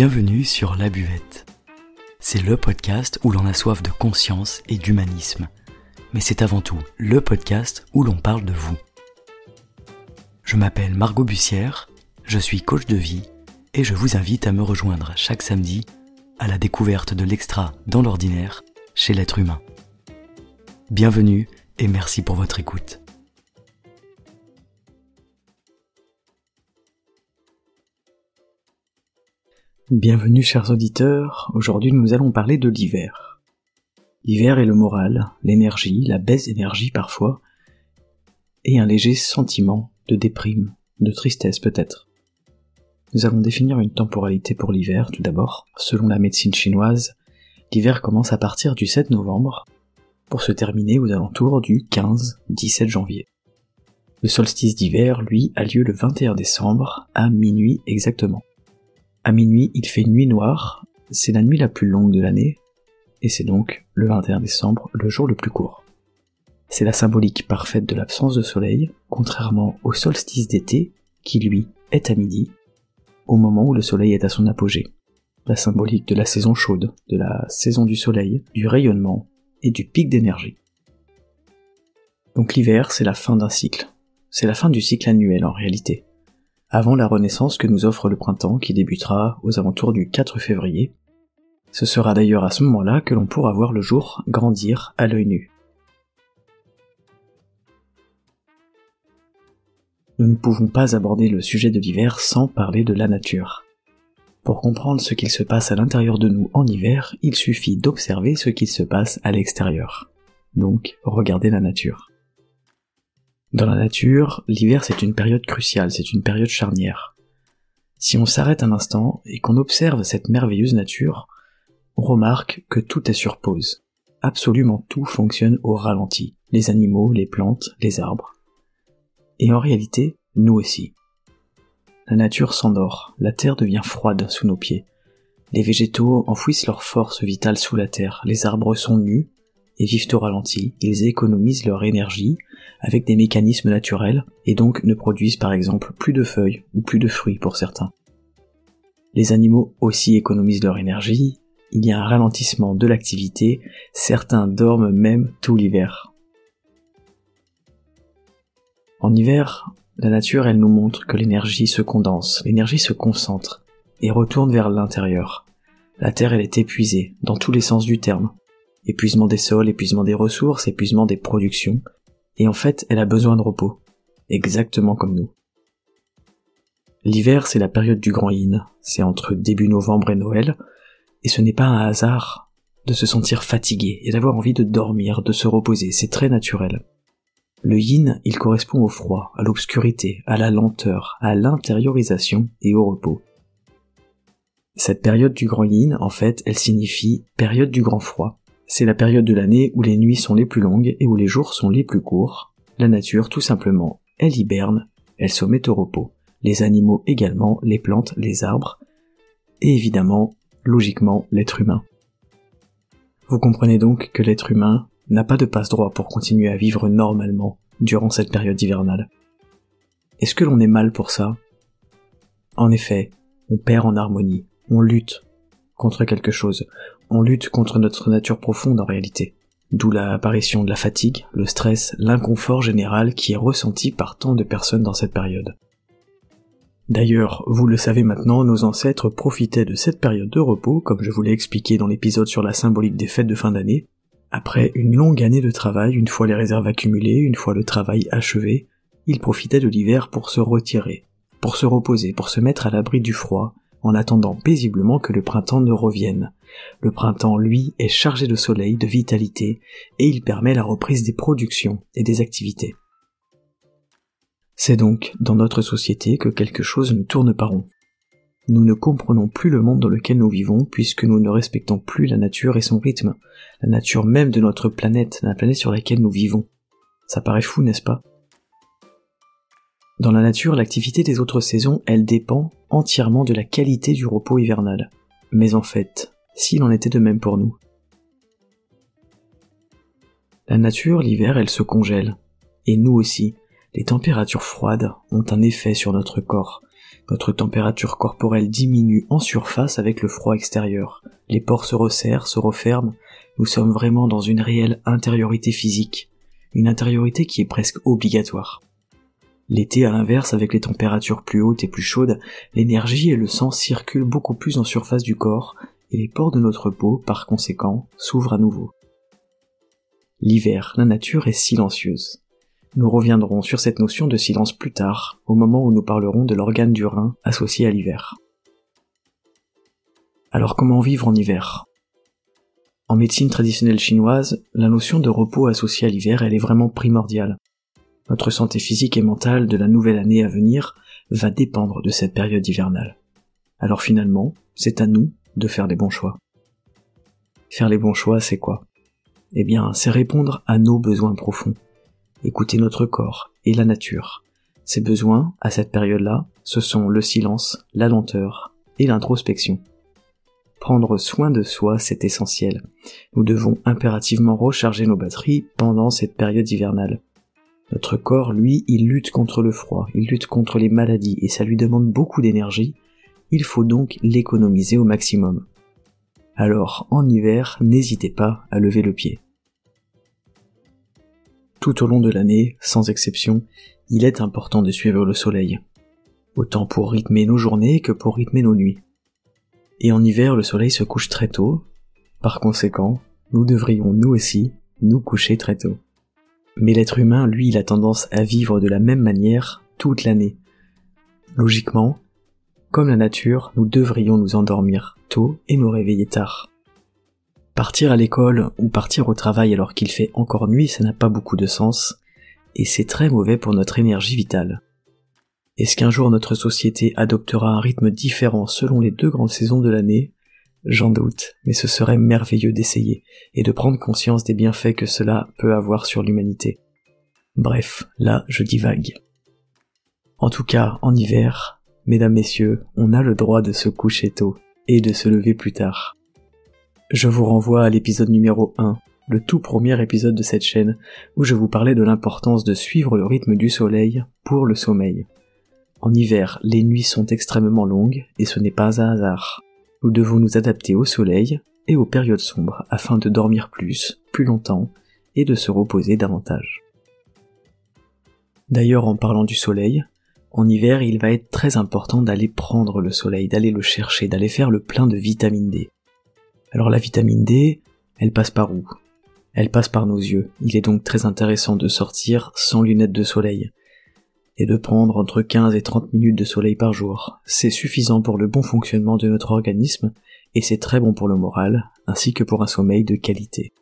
Bienvenue sur La Buvette. C'est le podcast où l'on a soif de conscience et d'humanisme. Mais c'est avant tout le podcast où l'on parle de vous. Je m'appelle Margot Bussière, je suis coach de vie et je vous invite à me rejoindre chaque samedi à la découverte de l'extra dans l'ordinaire chez l'être humain. Bienvenue et merci pour votre écoute. Bienvenue chers auditeurs, aujourd'hui nous allons parler de l'hiver. L'hiver est le moral, l'énergie, la baisse d'énergie parfois, et un léger sentiment de déprime, de tristesse peut-être. Nous allons définir une temporalité pour l'hiver tout d'abord. Selon la médecine chinoise, l'hiver commence à partir du 7 novembre pour se terminer aux alentours du 15-17 janvier. Le solstice d'hiver, lui, a lieu le 21 décembre à minuit exactement. À minuit, il fait nuit noire, c'est la nuit la plus longue de l'année, et c'est donc le 21 décembre le jour le plus court. C'est la symbolique parfaite de l'absence de soleil, contrairement au solstice d'été, qui lui est à midi, au moment où le soleil est à son apogée. La symbolique de la saison chaude, de la saison du soleil, du rayonnement et du pic d'énergie. Donc l'hiver, c'est la fin d'un cycle. C'est la fin du cycle annuel en réalité avant la renaissance que nous offre le printemps qui débutera aux alentours du 4 février. Ce sera d'ailleurs à ce moment-là que l'on pourra voir le jour grandir à l'œil nu. Nous ne pouvons pas aborder le sujet de l'hiver sans parler de la nature. Pour comprendre ce qu'il se passe à l'intérieur de nous en hiver, il suffit d'observer ce qu'il se passe à l'extérieur. Donc, regardez la nature. Dans la nature, l'hiver c'est une période cruciale, c'est une période charnière. Si on s'arrête un instant et qu'on observe cette merveilleuse nature, on remarque que tout est sur pause. Absolument tout fonctionne au ralenti. Les animaux, les plantes, les arbres. Et en réalité, nous aussi. La nature s'endort, la terre devient froide sous nos pieds. Les végétaux enfouissent leur force vitale sous la terre, les arbres sont nus, et vivent au ralenti, ils économisent leur énergie avec des mécanismes naturels et donc ne produisent par exemple plus de feuilles ou plus de fruits pour certains. Les animaux aussi économisent leur énergie, il y a un ralentissement de l'activité, certains dorment même tout l'hiver. En hiver, la nature elle nous montre que l'énergie se condense, l'énergie se concentre et retourne vers l'intérieur. La Terre elle est épuisée, dans tous les sens du terme, épuisement des sols, épuisement des ressources, épuisement des productions, et en fait elle a besoin de repos, exactement comme nous. L'hiver c'est la période du grand yin, c'est entre début novembre et Noël, et ce n'est pas un hasard de se sentir fatigué et d'avoir envie de dormir, de se reposer, c'est très naturel. Le yin, il correspond au froid, à l'obscurité, à la lenteur, à l'intériorisation et au repos. Cette période du grand yin, en fait, elle signifie période du grand froid, c'est la période de l'année où les nuits sont les plus longues et où les jours sont les plus courts. La nature, tout simplement, elle hiberne, elle se met au repos. Les animaux également, les plantes, les arbres, et évidemment, logiquement, l'être humain. Vous comprenez donc que l'être humain n'a pas de passe-droit pour continuer à vivre normalement durant cette période hivernale. Est-ce que l'on est mal pour ça? En effet, on perd en harmonie, on lutte contre quelque chose, on lutte contre notre nature profonde en réalité. D'où l'apparition de la fatigue, le stress, l'inconfort général qui est ressenti par tant de personnes dans cette période. D'ailleurs, vous le savez maintenant, nos ancêtres profitaient de cette période de repos, comme je vous l'ai expliqué dans l'épisode sur la symbolique des fêtes de fin d'année. Après une longue année de travail, une fois les réserves accumulées, une fois le travail achevé, ils profitaient de l'hiver pour se retirer, pour se reposer, pour se mettre à l'abri du froid, en attendant paisiblement que le printemps ne revienne. Le printemps, lui, est chargé de soleil, de vitalité, et il permet la reprise des productions et des activités. C'est donc dans notre société que quelque chose ne tourne pas rond. Nous ne comprenons plus le monde dans lequel nous vivons puisque nous ne respectons plus la nature et son rythme, la nature même de notre planète, la planète sur laquelle nous vivons. Ça paraît fou, n'est-ce pas? Dans la nature, l'activité des autres saisons, elle dépend entièrement de la qualité du repos hivernal. Mais en fait, s'il en était de même pour nous. La nature, l'hiver, elle se congèle. Et nous aussi, les températures froides ont un effet sur notre corps. Notre température corporelle diminue en surface avec le froid extérieur. Les pores se resserrent, se referment. Nous sommes vraiment dans une réelle intériorité physique. Une intériorité qui est presque obligatoire. L'été, à l'inverse, avec les températures plus hautes et plus chaudes, l'énergie et le sang circulent beaucoup plus en surface du corps, et les pores de notre peau, par conséquent, s'ouvrent à nouveau. L'hiver, la nature est silencieuse. Nous reviendrons sur cette notion de silence plus tard, au moment où nous parlerons de l'organe du rein associé à l'hiver. Alors comment vivre en hiver? En médecine traditionnelle chinoise, la notion de repos associée à l'hiver, elle est vraiment primordiale. Notre santé physique et mentale de la nouvelle année à venir va dépendre de cette période hivernale. Alors finalement, c'est à nous de faire les bons choix. Faire les bons choix, c'est quoi? Eh bien, c'est répondre à nos besoins profonds. Écouter notre corps et la nature. Ces besoins, à cette période-là, ce sont le silence, la lenteur et l'introspection. Prendre soin de soi, c'est essentiel. Nous devons impérativement recharger nos batteries pendant cette période hivernale. Notre corps, lui, il lutte contre le froid, il lutte contre les maladies, et ça lui demande beaucoup d'énergie, il faut donc l'économiser au maximum. Alors, en hiver, n'hésitez pas à lever le pied. Tout au long de l'année, sans exception, il est important de suivre le soleil, autant pour rythmer nos journées que pour rythmer nos nuits. Et en hiver, le soleil se couche très tôt, par conséquent, nous devrions nous aussi nous coucher très tôt. Mais l'être humain, lui, il a tendance à vivre de la même manière toute l'année. Logiquement, comme la nature, nous devrions nous endormir tôt et nous réveiller tard. Partir à l'école ou partir au travail alors qu'il fait encore nuit, ça n'a pas beaucoup de sens, et c'est très mauvais pour notre énergie vitale. Est-ce qu'un jour notre société adoptera un rythme différent selon les deux grandes saisons de l'année? J'en doute, mais ce serait merveilleux d'essayer et de prendre conscience des bienfaits que cela peut avoir sur l'humanité. Bref, là je divague. En tout cas, en hiver, mesdames, messieurs, on a le droit de se coucher tôt et de se lever plus tard. Je vous renvoie à l'épisode numéro 1, le tout premier épisode de cette chaîne, où je vous parlais de l'importance de suivre le rythme du soleil pour le sommeil. En hiver, les nuits sont extrêmement longues et ce n'est pas un hasard nous devons nous adapter au soleil et aux périodes sombres afin de dormir plus, plus longtemps et de se reposer davantage. D'ailleurs, en parlant du soleil, en hiver, il va être très important d'aller prendre le soleil, d'aller le chercher, d'aller faire le plein de vitamine D. Alors la vitamine D, elle passe par où? Elle passe par nos yeux. Il est donc très intéressant de sortir sans lunettes de soleil et de prendre entre 15 et 30 minutes de soleil par jour. C'est suffisant pour le bon fonctionnement de notre organisme et c'est très bon pour le moral, ainsi que pour un sommeil de qualité.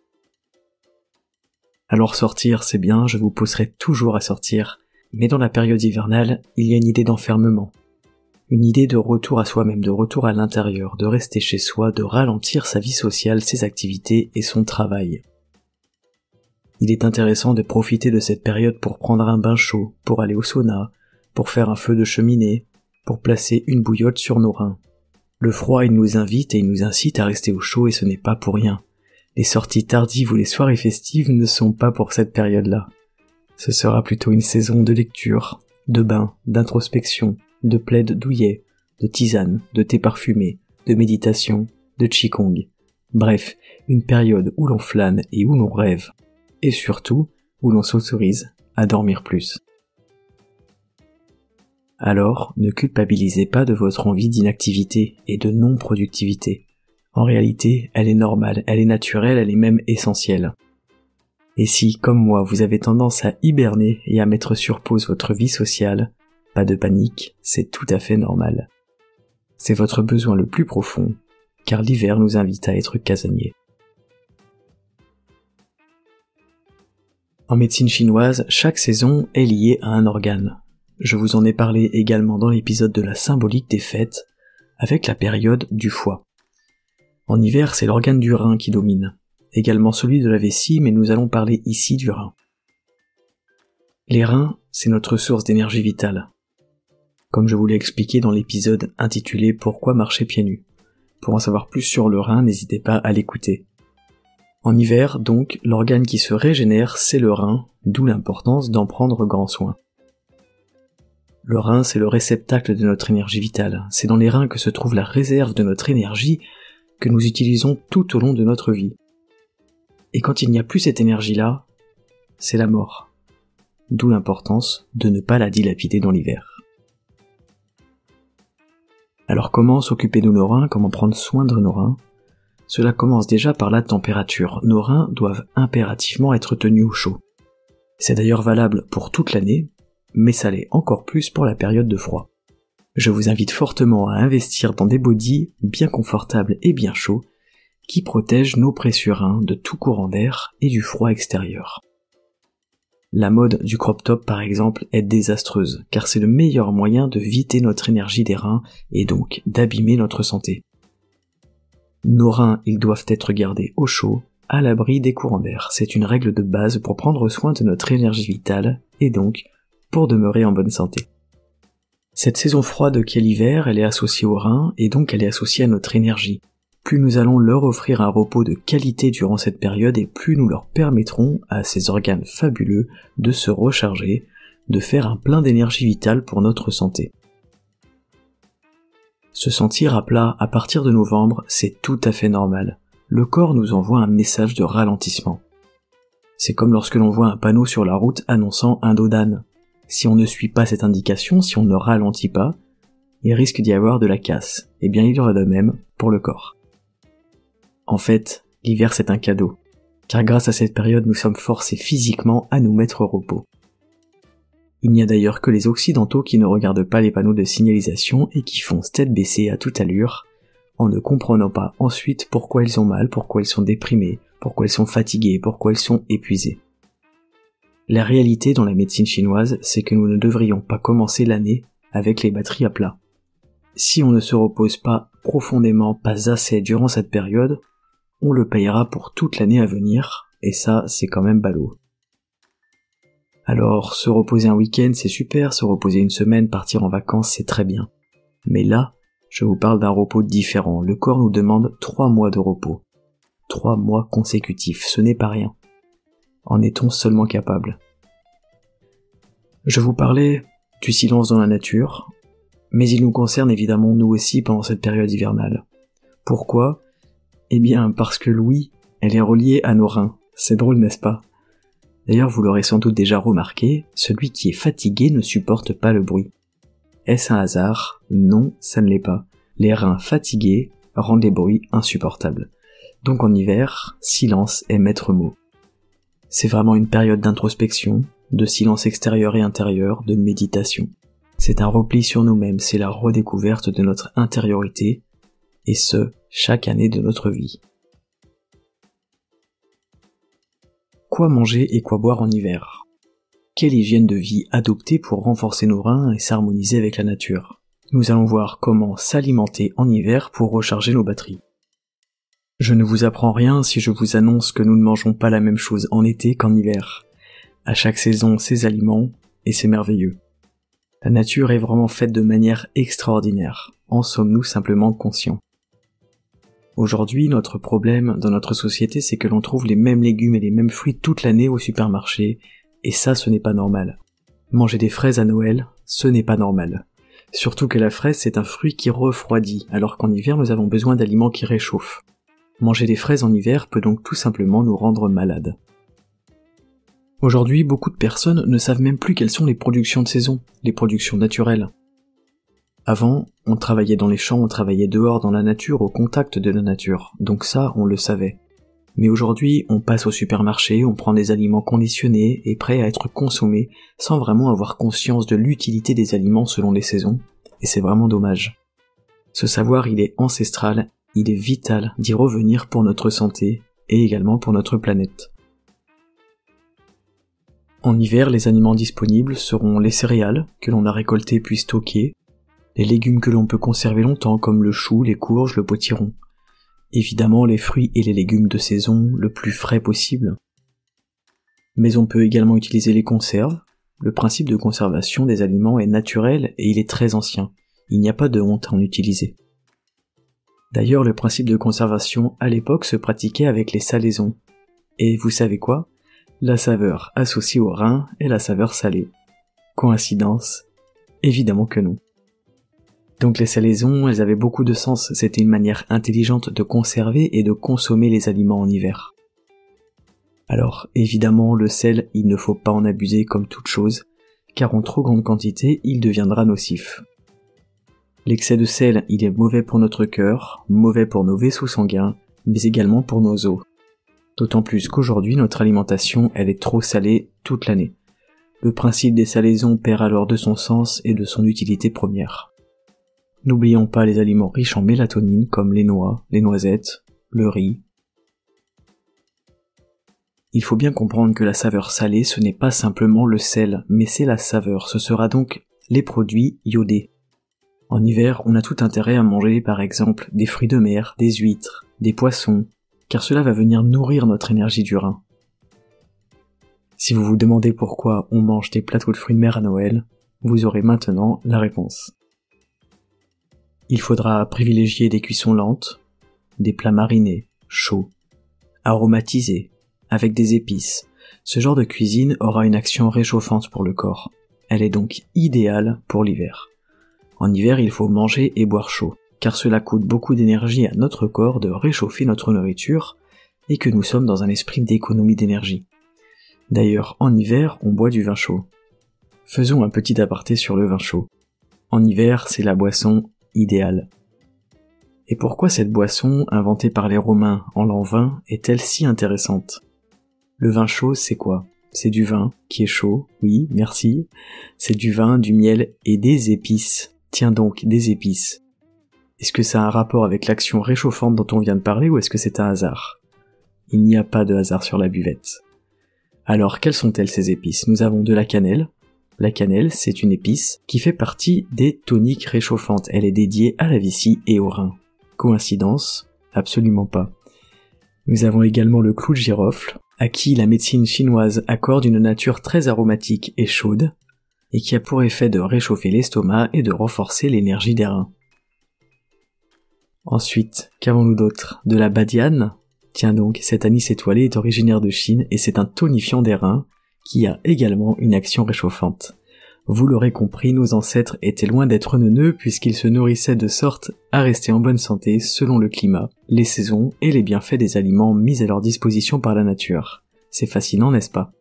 Alors sortir, c'est bien, je vous pousserai toujours à sortir, mais dans la période hivernale, il y a une idée d'enfermement. Une idée de retour à soi-même, de retour à l'intérieur, de rester chez soi, de ralentir sa vie sociale, ses activités et son travail. Il est intéressant de profiter de cette période pour prendre un bain chaud, pour aller au sauna, pour faire un feu de cheminée, pour placer une bouillotte sur nos reins. Le froid, il nous invite et il nous incite à rester au chaud et ce n'est pas pour rien. Les sorties tardives ou les soirées festives ne sont pas pour cette période-là. Ce sera plutôt une saison de lecture, de bain, d'introspection, de plaid douillet, de tisane, de thé parfumé, de méditation, de qigong. Bref, une période où l'on flâne et où l'on rêve et surtout où l'on s'autorise à dormir plus. Alors, ne culpabilisez pas de votre envie d'inactivité et de non-productivité. En réalité, elle est normale, elle est naturelle, elle est même essentielle. Et si, comme moi, vous avez tendance à hiberner et à mettre sur pause votre vie sociale, pas de panique, c'est tout à fait normal. C'est votre besoin le plus profond, car l'hiver nous invite à être casaniers. En médecine chinoise, chaque saison est liée à un organe. Je vous en ai parlé également dans l'épisode de la symbolique des fêtes, avec la période du foie. En hiver, c'est l'organe du rein qui domine, également celui de la vessie, mais nous allons parler ici du rein. Les reins, c'est notre source d'énergie vitale. Comme je vous l'ai expliqué dans l'épisode intitulé Pourquoi marcher pieds nus? Pour en savoir plus sur le rein, n'hésitez pas à l'écouter. En hiver, donc, l'organe qui se régénère, c'est le rein, d'où l'importance d'en prendre grand soin. Le rein, c'est le réceptacle de notre énergie vitale. C'est dans les reins que se trouve la réserve de notre énergie que nous utilisons tout au long de notre vie. Et quand il n'y a plus cette énergie-là, c'est la mort. D'où l'importance de ne pas la dilapider dans l'hiver. Alors comment s'occuper de nos reins, comment prendre soin de nos reins? Cela commence déjà par la température. Nos reins doivent impérativement être tenus au chaud. C'est d'ailleurs valable pour toute l'année, mais ça l'est encore plus pour la période de froid. Je vous invite fortement à investir dans des bodys bien confortables et bien chauds, qui protègent nos précieux reins de tout courant d'air et du froid extérieur. La mode du crop top par exemple est désastreuse, car c'est le meilleur moyen de vider notre énergie des reins et donc d'abîmer notre santé. Nos reins, ils doivent être gardés au chaud, à l'abri des courants d'air. C'est une règle de base pour prendre soin de notre énergie vitale et donc pour demeurer en bonne santé. Cette saison froide qu'est l'hiver, elle est associée aux reins et donc elle est associée à notre énergie plus nous allons leur offrir un repos de qualité durant cette période et plus nous leur permettrons à ces organes fabuleux de se recharger, de faire un plein d'énergie vitale pour notre santé. Se sentir à plat à partir de novembre, c'est tout à fait normal. Le corps nous envoie un message de ralentissement. C'est comme lorsque l'on voit un panneau sur la route annonçant un dos d'âne. Si on ne suit pas cette indication, si on ne ralentit pas, il risque d'y avoir de la casse. Eh bien, il y aura de même pour le corps. En fait, l'hiver c'est un cadeau, car grâce à cette période nous sommes forcés physiquement à nous mettre au repos. Il n'y a d'ailleurs que les occidentaux qui ne regardent pas les panneaux de signalisation et qui font tête baissée à toute allure, en ne comprenant pas ensuite pourquoi ils ont mal, pourquoi ils sont déprimés, pourquoi ils sont fatigués, pourquoi ils sont épuisés. La réalité dans la médecine chinoise, c'est que nous ne devrions pas commencer l'année avec les batteries à plat. Si on ne se repose pas profondément, pas assez durant cette période, on le payera pour toute l'année à venir, et ça, c'est quand même ballot. Alors, se reposer un week-end, c'est super, se reposer une semaine, partir en vacances, c'est très bien. Mais là, je vous parle d'un repos différent. Le corps nous demande trois mois de repos. Trois mois consécutifs, ce n'est pas rien. En est-on seulement capable? Je vous parlais du silence dans la nature, mais il nous concerne évidemment nous aussi pendant cette période hivernale. Pourquoi? Eh bien, parce que Louis, elle est reliée à nos reins. C'est drôle, n'est-ce pas? D'ailleurs, vous l'aurez sans doute déjà remarqué, celui qui est fatigué ne supporte pas le bruit. Est-ce un hasard? Non, ça ne l'est pas. Les reins fatigués rendent les bruits insupportables. Donc en hiver, silence est maître mot. C'est vraiment une période d'introspection, de silence extérieur et intérieur, de méditation. C'est un repli sur nous-mêmes, c'est la redécouverte de notre intériorité, et ce, chaque année de notre vie. Quoi manger et quoi boire en hiver? Quelle hygiène de vie adopter pour renforcer nos reins et s'harmoniser avec la nature? Nous allons voir comment s'alimenter en hiver pour recharger nos batteries. Je ne vous apprends rien si je vous annonce que nous ne mangeons pas la même chose en été qu'en hiver. À chaque saison ses aliments, et c'est merveilleux. La nature est vraiment faite de manière extraordinaire. En sommes-nous simplement conscients Aujourd'hui, notre problème dans notre société, c'est que l'on trouve les mêmes légumes et les mêmes fruits toute l'année au supermarché, et ça, ce n'est pas normal. Manger des fraises à Noël, ce n'est pas normal. Surtout que la fraise, c'est un fruit qui refroidit, alors qu'en hiver, nous avons besoin d'aliments qui réchauffent. Manger des fraises en hiver peut donc tout simplement nous rendre malades. Aujourd'hui, beaucoup de personnes ne savent même plus quelles sont les productions de saison, les productions naturelles. Avant, on travaillait dans les champs, on travaillait dehors dans la nature, au contact de la nature, donc ça, on le savait. Mais aujourd'hui, on passe au supermarché, on prend des aliments conditionnés et prêts à être consommés, sans vraiment avoir conscience de l'utilité des aliments selon les saisons, et c'est vraiment dommage. Ce savoir, il est ancestral, il est vital d'y revenir pour notre santé, et également pour notre planète. En hiver, les aliments disponibles seront les céréales, que l'on a récoltées puis stockées, les légumes que l'on peut conserver longtemps comme le chou, les courges, le potiron. Évidemment les fruits et les légumes de saison le plus frais possible. Mais on peut également utiliser les conserves. Le principe de conservation des aliments est naturel et il est très ancien. Il n'y a pas de honte à en utiliser. D'ailleurs, le principe de conservation à l'époque se pratiquait avec les salaisons. Et vous savez quoi? La saveur associée au rein est la saveur salée. Coïncidence? Évidemment que non. Donc les salaisons, elles avaient beaucoup de sens, c'était une manière intelligente de conserver et de consommer les aliments en hiver. Alors évidemment, le sel, il ne faut pas en abuser comme toute chose, car en trop grande quantité, il deviendra nocif. L'excès de sel, il est mauvais pour notre cœur, mauvais pour nos vaisseaux sanguins, mais également pour nos os. D'autant plus qu'aujourd'hui, notre alimentation, elle est trop salée toute l'année. Le principe des salaisons perd alors de son sens et de son utilité première. N'oublions pas les aliments riches en mélatonine comme les noix, les noisettes, le riz. Il faut bien comprendre que la saveur salée ce n'est pas simplement le sel, mais c'est la saveur, ce sera donc les produits iodés. En hiver, on a tout intérêt à manger par exemple des fruits de mer, des huîtres, des poissons, car cela va venir nourrir notre énergie du rein. Si vous vous demandez pourquoi on mange des plateaux de fruits de mer à Noël, vous aurez maintenant la réponse. Il faudra privilégier des cuissons lentes, des plats marinés, chauds, aromatisés, avec des épices. Ce genre de cuisine aura une action réchauffante pour le corps. Elle est donc idéale pour l'hiver. En hiver, il faut manger et boire chaud, car cela coûte beaucoup d'énergie à notre corps de réchauffer notre nourriture, et que nous sommes dans un esprit d'économie d'énergie. D'ailleurs, en hiver, on boit du vin chaud. Faisons un petit aparté sur le vin chaud. En hiver, c'est la boisson idéal. Et pourquoi cette boisson, inventée par les Romains en l'an 20, est-elle si intéressante? Le vin chaud, c'est quoi? C'est du vin qui est chaud, oui, merci. C'est du vin, du miel et des épices. Tiens donc, des épices. Est-ce que ça a un rapport avec l'action réchauffante dont on vient de parler ou est-ce que c'est un hasard? Il n'y a pas de hasard sur la buvette. Alors, quelles sont-elles ces épices? Nous avons de la cannelle, la cannelle, c'est une épice qui fait partie des toniques réchauffantes. Elle est dédiée à la vessie et au rein. Coïncidence Absolument pas. Nous avons également le clou de girofle, à qui la médecine chinoise accorde une nature très aromatique et chaude, et qui a pour effet de réchauffer l'estomac et de renforcer l'énergie des reins. Ensuite, qu'avons-nous d'autre? De la badiane? Tiens donc, cet anis étoilé est originaire de Chine et c'est un tonifiant des reins qui a également une action réchauffante. Vous l'aurez compris, nos ancêtres étaient loin d'être neuneux puisqu'ils se nourrissaient de sorte à rester en bonne santé selon le climat, les saisons et les bienfaits des aliments mis à leur disposition par la nature. C'est fascinant, n'est-ce pas?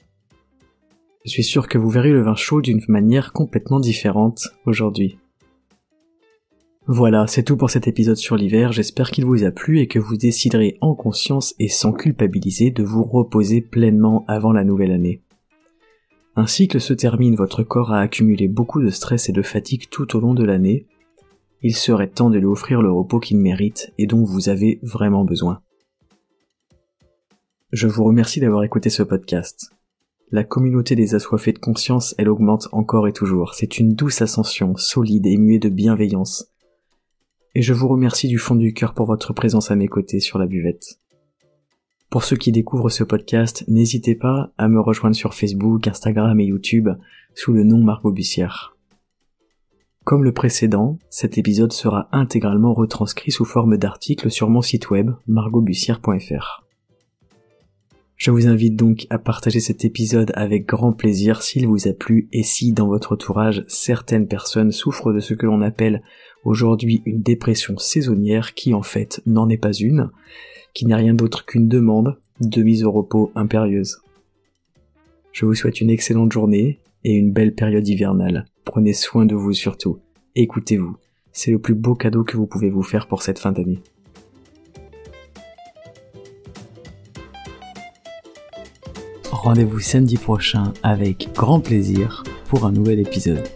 Je suis sûr que vous verrez le vin chaud d'une manière complètement différente aujourd'hui. Voilà, c'est tout pour cet épisode sur l'hiver, j'espère qu'il vous a plu et que vous déciderez en conscience et sans culpabiliser de vous reposer pleinement avant la nouvelle année. Un cycle se termine, votre corps a accumulé beaucoup de stress et de fatigue tout au long de l'année. Il serait temps de lui offrir le repos qu'il mérite et dont vous avez vraiment besoin. Je vous remercie d'avoir écouté ce podcast. La communauté des assoiffés de conscience, elle augmente encore et toujours. C'est une douce ascension, solide et muée de bienveillance. Et je vous remercie du fond du cœur pour votre présence à mes côtés sur la buvette. Pour ceux qui découvrent ce podcast, n'hésitez pas à me rejoindre sur Facebook, Instagram et YouTube sous le nom Margot Bussière. Comme le précédent, cet épisode sera intégralement retranscrit sous forme d'article sur mon site web margotbussière.fr. Je vous invite donc à partager cet épisode avec grand plaisir s'il vous a plu et si dans votre entourage certaines personnes souffrent de ce que l'on appelle aujourd'hui une dépression saisonnière qui en fait n'en est pas une, qui n'est rien d'autre qu'une demande de mise au repos impérieuse. Je vous souhaite une excellente journée et une belle période hivernale. Prenez soin de vous surtout. Écoutez-vous. C'est le plus beau cadeau que vous pouvez vous faire pour cette fin d'année. Rendez-vous samedi prochain avec grand plaisir pour un nouvel épisode.